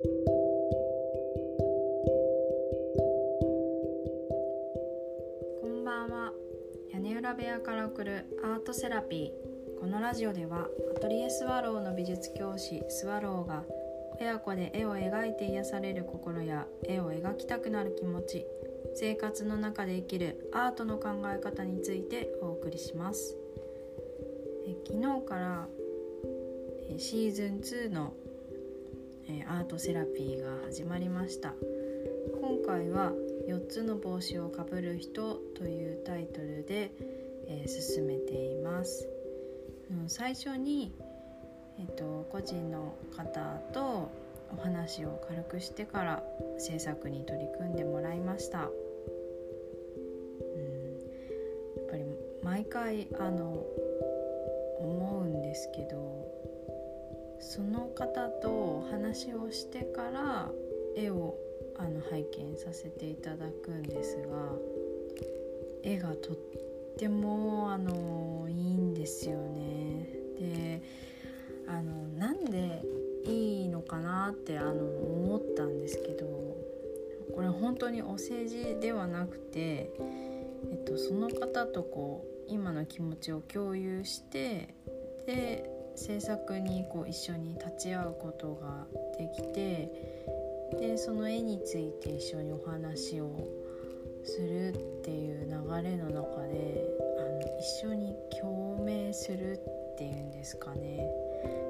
こんばんは。屋根裏部屋から送るアートセラピー。このラジオではアトリエスワローの美術教師スワローが親子で絵を描いて癒される心や絵を描きたくなる気持ち生活の中で生きるアートの考え方についてお送りします。え昨日からシーズン2のえアートセラピーが始まりました。今回は4つの帽子をかぶる人というタイトルで、えー進めています。うん最初に、えっと個人の方とお話を軽くしてから制作に取り組んでもらいました、うん、やっぱり毎回あの思うんですけどその方と話をしてから絵をあの拝見させていただくんですが絵がとってもあのいいんですよね。であのなんでいいのかなってあの思ったんですけどこれ本当にお世辞ではなくて、えっと、その方とこう今の気持ちを共有してで制作にこう一緒に立ち会うことができてでその絵について一緒にお話をするっていう流れの中であの一緒に共鳴するっていうんですかね。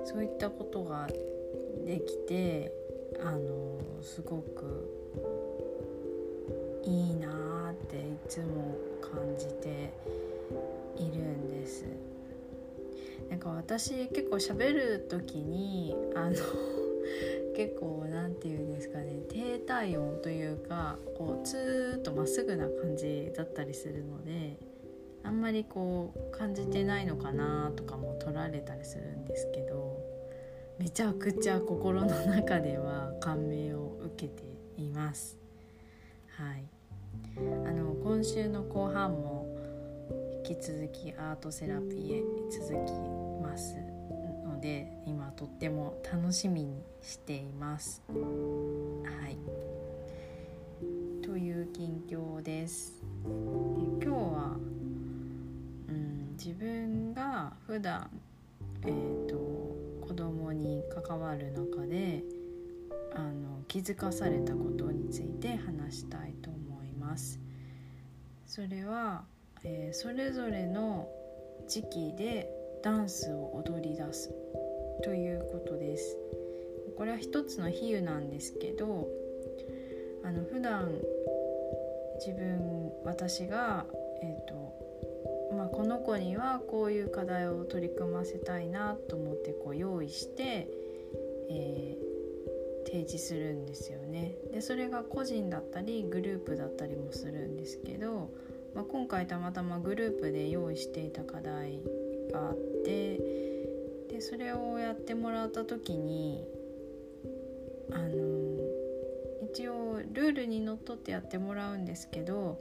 そういったことができてあのすごくいいなーっていつも感じて私結構喋る時にあの 結構なんていうんですかね低体温というかこうツーッとまっすぐな感じだったりするのであんまりこう感じてないのかなとかも取られたりするんですけどめちゃくちゃ心の中では感銘を受けています。はい、あの今週の後半も引き続きアートセラピーへ続きますので今とっても楽しみにしています。はいという近況です。で今日は、うん、自分が普段えー、と子供に関わる中であの気づかされたことについて話したいと思います。それは、えーそれぞれの時期でダンスを踊り出すということです。これは一つの比喩なんですけどあの普段自分私が、えーとまあ、この子にはこういう課題を取り組ませたいなと思ってこう用意して、えー提示するんですよね。でそれが個人だったりグループだったりもするんですけど、まあ、今回たまたまグループで用意していた課題があってでそれをやってもらった時にあの一応ルールにのっとってやってもらうんですけど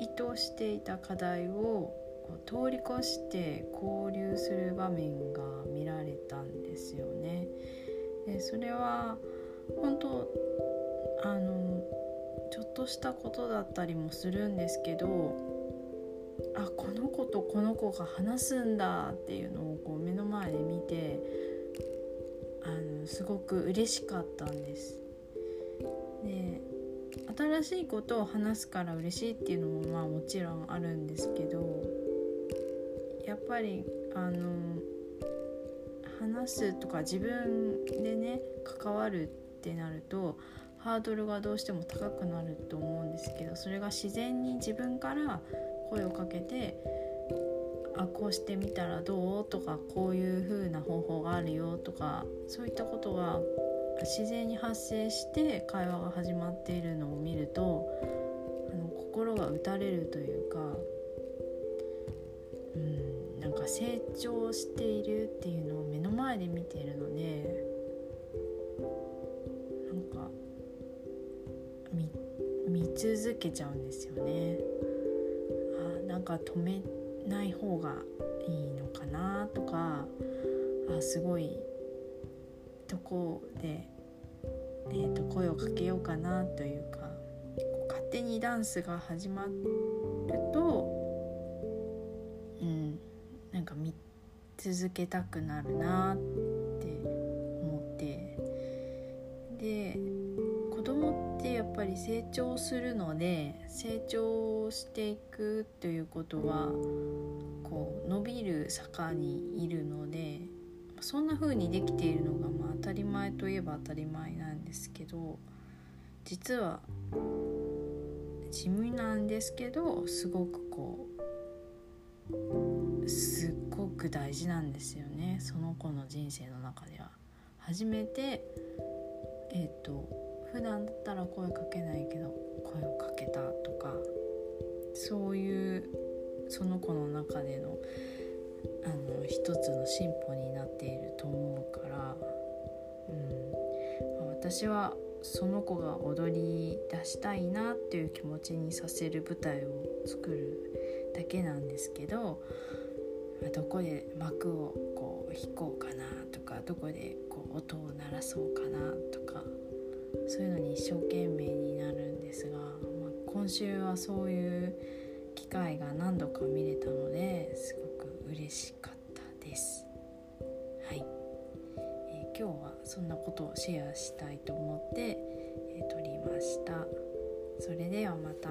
意図していた課題をこう通り越して交流する場面が見られたんですよね。でそれは本当あのちょっとしたことだったりもするんですけどあこの子とこの子が話すんだっていうのをこう目の前で見てあのすごく嬉しかったんです。で新しいことを話すから嬉しいっていうのもまあもちろんあるんですけどやっぱりあの話すとか自分でね関わるってなるとハードルがどうしても高くなると思うんですけどそれが自然に自分から声をかけて「あこうしてみたらどう?」とか「こういう風な方法があるよ」とかそういったことが自然に発生して会話が始まっているのを見るとあの心が打たれるというか、うん、なんか成長しているっていうのを目の前で見ているのでなんか見見続けちゃうんですよね。なんか止めない方がいいのかなとかあすごいとこでえー、と声をかけようかなというか勝手にダンスが始まるとうんなんか見続けたくなるなって思って。でぱり成長するので成長していくということはこう伸びる坂にいるのでそんな風にできているのがまあ当たり前といえば当たり前なんですけど実は地味なんですけどすごくこうすっごく大事なんですよねその子の人生の中では。初めてえっ、ー、と普段だったら声かけないけど声をかけたとかそういうその子の中でのあの一つの進歩になっていると思うから、うん、私はその子が踊り出したいなっていう気持ちにさせる舞台を作るだけなんですけどどこで幕をこう引こうかなとかどこでこう音を鳴らそうかなとかそういうのに一生懸命になるんですが、まあ、今週はそういう機会が何度か見れたのですごく嬉しかったです。はい、えー、今日はそんなことをシェアしたいと思って、えー、撮りました。それではまた。